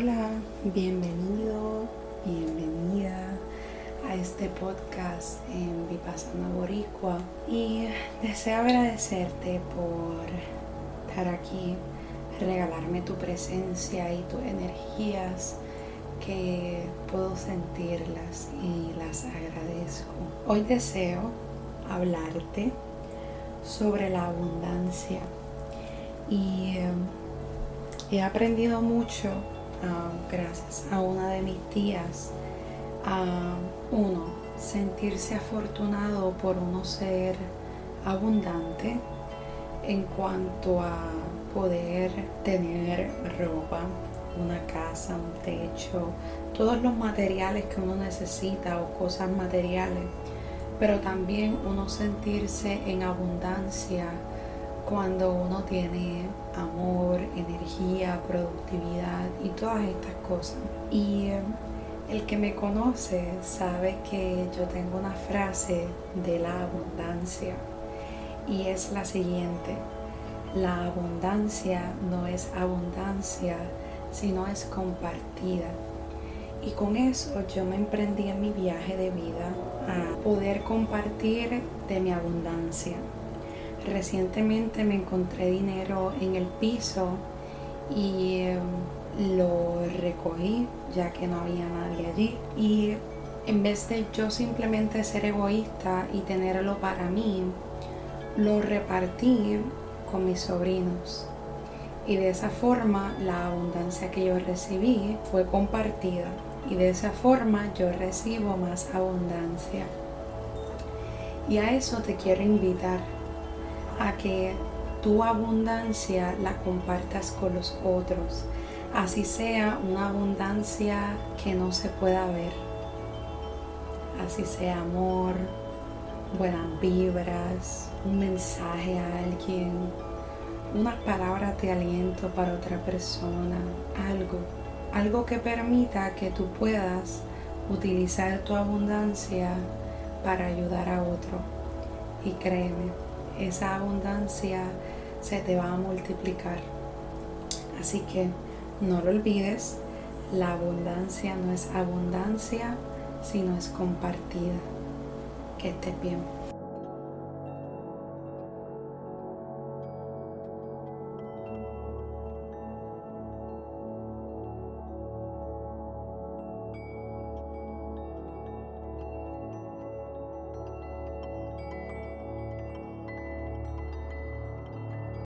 Hola, bienvenido, bienvenida a este podcast en Vipassana Boricua y deseo agradecerte por estar aquí, regalarme tu presencia y tus energías que puedo sentirlas y las agradezco. Hoy deseo hablarte sobre la abundancia y eh, he aprendido mucho ah, gracias. A una de mis tías. A uno sentirse afortunado por uno ser abundante en cuanto a poder tener ropa, una casa, un techo, todos los materiales que uno necesita o cosas materiales, pero también uno sentirse en abundancia cuando uno tiene amor, energía, productividad y todas estas cosas. Y eh, el que me conoce sabe que yo tengo una frase de la abundancia y es la siguiente. La abundancia no es abundancia, sino es compartida. Y con eso yo me emprendí en mi viaje de vida a poder compartir de mi abundancia. Recientemente me encontré dinero en el piso y em, lo recogí ya que no había nadie allí. Y en vez de yo simplemente ser egoísta y tenerlo para mí, lo repartí con mis sobrinos. Y de esa forma la abundancia que yo recibí fue compartida. Y de esa forma yo recibo más abundancia. Y a eso te quiero invitar a que tu abundancia la compartas con los otros, así sea una abundancia que no se pueda ver, así sea amor, buenas vibras, un mensaje a alguien, unas palabras de aliento para otra persona, algo, algo que permita que tú puedas utilizar tu abundancia para ayudar a otro. Y créeme, esa abundancia se te va a multiplicar. Así que no lo olvides, la abundancia no es abundancia, sino es compartida. Que estés bien.